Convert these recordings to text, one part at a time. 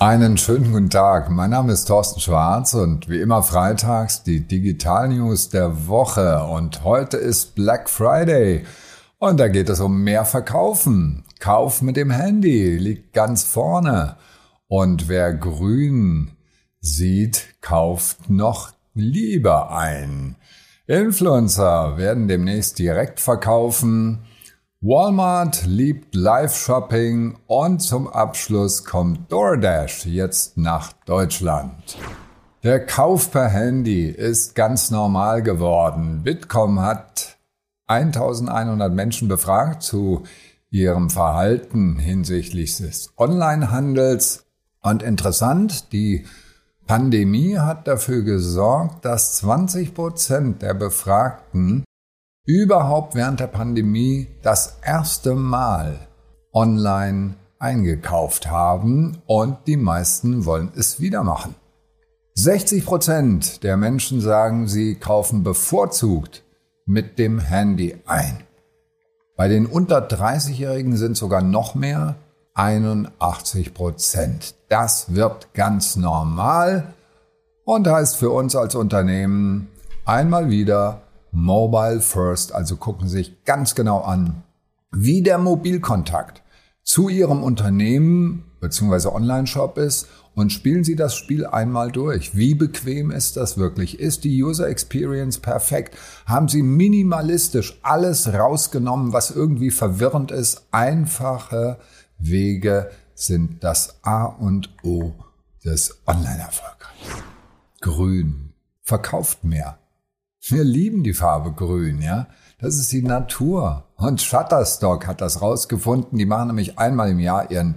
Einen schönen guten Tag. Mein Name ist Thorsten Schwarz und wie immer freitags die Digital News der Woche. Und heute ist Black Friday. Und da geht es um mehr Verkaufen. Kauf mit dem Handy liegt ganz vorne. Und wer grün sieht, kauft noch lieber ein. Influencer werden demnächst direkt verkaufen. Walmart liebt Live-Shopping und zum Abschluss kommt DoorDash jetzt nach Deutschland. Der Kauf per Handy ist ganz normal geworden. Bitkom hat 1100 Menschen befragt zu ihrem Verhalten hinsichtlich des Onlinehandels. Und interessant, die Pandemie hat dafür gesorgt, dass 20 Prozent der Befragten überhaupt während der Pandemie das erste Mal online eingekauft haben und die meisten wollen es wieder machen. 60 Prozent der Menschen sagen, sie kaufen bevorzugt mit dem Handy ein. Bei den unter 30-Jährigen sind sogar noch mehr, 81 Prozent. Das wird ganz normal und heißt für uns als Unternehmen einmal wieder Mobile First, also gucken Sie sich ganz genau an, wie der Mobilkontakt zu Ihrem Unternehmen bzw. Online-Shop ist und spielen Sie das Spiel einmal durch. Wie bequem ist das wirklich? Ist die User Experience perfekt? Haben Sie minimalistisch alles rausgenommen, was irgendwie verwirrend ist? Einfache Wege sind das A und O des Online-Erfolgs. Grün. Verkauft mehr. Wir lieben die Farbe Grün, ja. Das ist die Natur. Und Shutterstock hat das rausgefunden. Die machen nämlich einmal im Jahr ihren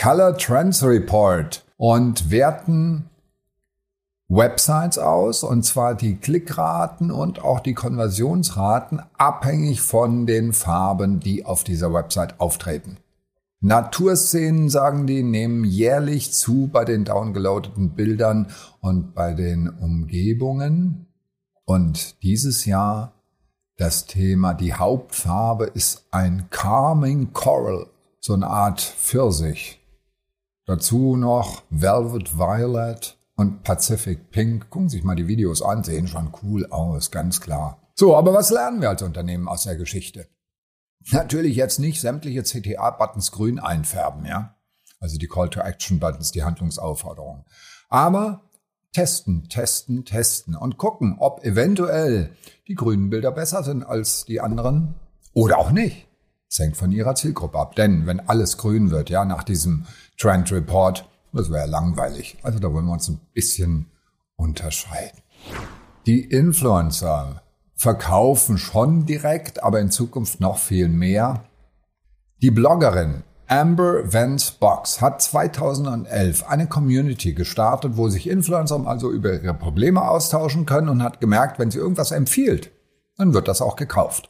Color Trends Report und werten Websites aus, und zwar die Klickraten und auch die Konversionsraten, abhängig von den Farben, die auf dieser Website auftreten. Naturszenen, sagen die, nehmen jährlich zu bei den downgeloadeten Bildern und bei den Umgebungen. Und dieses Jahr das Thema, die Hauptfarbe ist ein Calming Coral, so eine Art Pfirsich. Dazu noch Velvet Violet und Pacific Pink. Gucken Sie sich mal die Videos an, sehen schon cool aus, ganz klar. So, aber was lernen wir als Unternehmen aus der Geschichte? Natürlich jetzt nicht sämtliche CTA-Buttons grün einfärben, ja? Also die Call-to-Action-Buttons, die Handlungsaufforderung. Aber testen, testen, testen und gucken, ob eventuell die grünen Bilder besser sind als die anderen oder auch nicht. Das hängt von ihrer Zielgruppe ab. Denn wenn alles grün wird, ja, nach diesem Trend Report, das wäre langweilig. Also da wollen wir uns ein bisschen unterscheiden. Die Influencer verkaufen schon direkt, aber in Zukunft noch viel mehr. Die Bloggerin Amber Vance Box hat 2011 eine Community gestartet, wo sich Influencer also über ihre Probleme austauschen können und hat gemerkt, wenn sie irgendwas empfiehlt, dann wird das auch gekauft.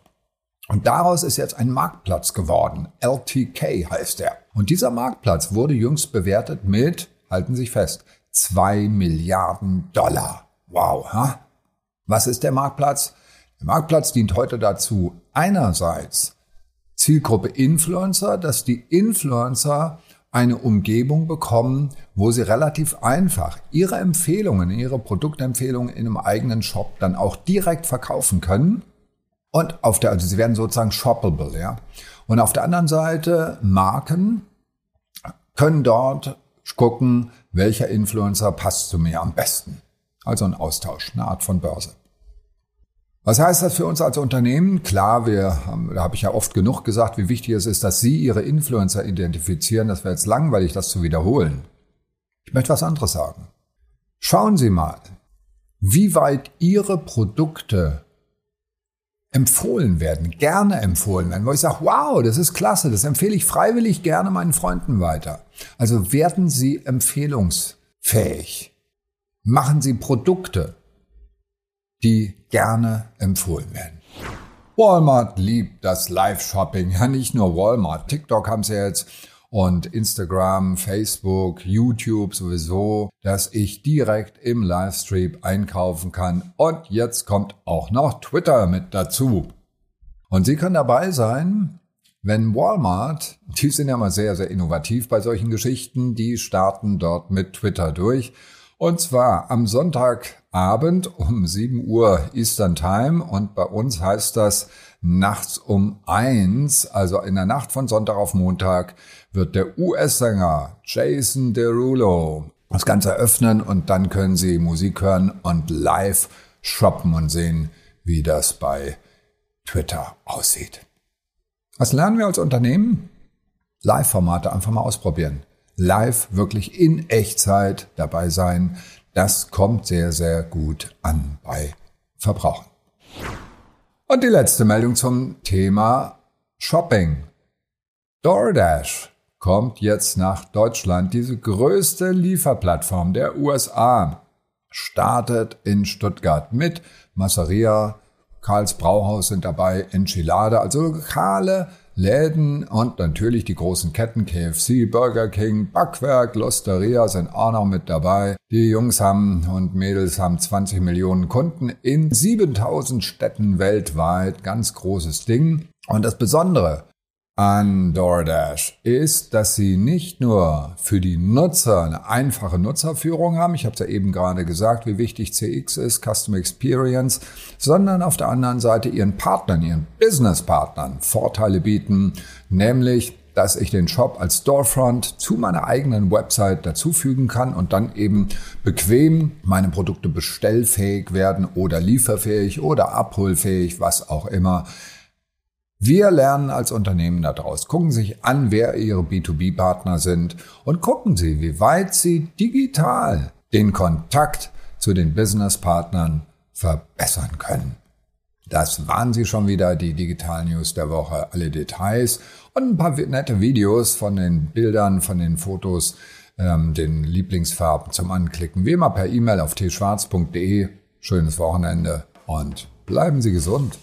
Und daraus ist jetzt ein Marktplatz geworden. LTK heißt er. Und dieser Marktplatz wurde jüngst bewertet mit, halten Sie sich fest, zwei Milliarden Dollar. Wow, ha? Was ist der Marktplatz? Der Marktplatz dient heute dazu, einerseits Zielgruppe Influencer, dass die Influencer eine Umgebung bekommen, wo sie relativ einfach ihre Empfehlungen, ihre Produktempfehlungen in einem eigenen Shop dann auch direkt verkaufen können. Und auf der, also sie werden sozusagen shoppable, ja. Und auf der anderen Seite Marken können dort gucken, welcher Influencer passt zu mir am besten. Also ein Austausch, eine Art von Börse. Was heißt das für uns als Unternehmen? Klar, wir haben, da habe ich ja oft genug gesagt, wie wichtig es ist, dass Sie Ihre Influencer identifizieren. Das wäre jetzt langweilig, das zu wiederholen. Ich möchte was anderes sagen. Schauen Sie mal, wie weit Ihre Produkte empfohlen werden, gerne empfohlen werden, wo ich sage, wow, das ist klasse, das empfehle ich freiwillig gerne meinen Freunden weiter. Also werden Sie empfehlungsfähig. Machen Sie Produkte, die gerne empfohlen werden. Walmart liebt das Live-Shopping. Ja, nicht nur Walmart. TikTok haben sie jetzt und Instagram, Facebook, YouTube sowieso, dass ich direkt im Livestream einkaufen kann. Und jetzt kommt auch noch Twitter mit dazu. Und Sie können dabei sein, Wenn Walmart, die sind ja mal sehr, sehr innovativ bei solchen Geschichten, die starten dort mit Twitter durch. Und zwar am Sonntagabend um 7 Uhr Eastern Time und bei uns heißt das nachts um eins, also in der Nacht von Sonntag auf Montag, wird der US-Sänger Jason Derulo das Ganze öffnen und dann können Sie Musik hören und live shoppen und sehen, wie das bei Twitter aussieht. Was lernen wir als Unternehmen? Live-Formate einfach mal ausprobieren. Live wirklich in Echtzeit dabei sein. Das kommt sehr, sehr gut an bei Verbrauchern. Und die letzte Meldung zum Thema Shopping. DoorDash kommt jetzt nach Deutschland. Diese größte Lieferplattform der USA startet in Stuttgart mit Masseria, Karls Brauhaus sind dabei, Enchilada, also lokale Läden und natürlich die großen Ketten KFC, Burger King, Backwerk, Losteria sind auch noch mit dabei. Die Jungs haben und Mädels haben 20 Millionen Kunden in 7000 Städten weltweit. Ganz großes Ding. Und das Besondere, an DoorDash ist, dass sie nicht nur für die Nutzer eine einfache Nutzerführung haben, ich habe es ja eben gerade gesagt, wie wichtig CX ist, Customer Experience, sondern auf der anderen Seite ihren Partnern, ihren Business-Partnern Vorteile bieten, nämlich dass ich den Shop als Storefront zu meiner eigenen Website dazufügen kann und dann eben bequem meine Produkte bestellfähig werden oder lieferfähig oder abholfähig, was auch immer wir lernen als Unternehmen daraus. Gucken Sie sich an, wer Ihre B2B-Partner sind und gucken Sie, wie weit Sie digital den Kontakt zu den Business-Partnern verbessern können. Das waren sie schon wieder, die Digital News der Woche, alle Details und ein paar nette Videos von den Bildern, von den Fotos, ähm, den Lieblingsfarben zum Anklicken. Wie immer per E-Mail auf tschwarz.de. Schönes Wochenende und bleiben Sie gesund.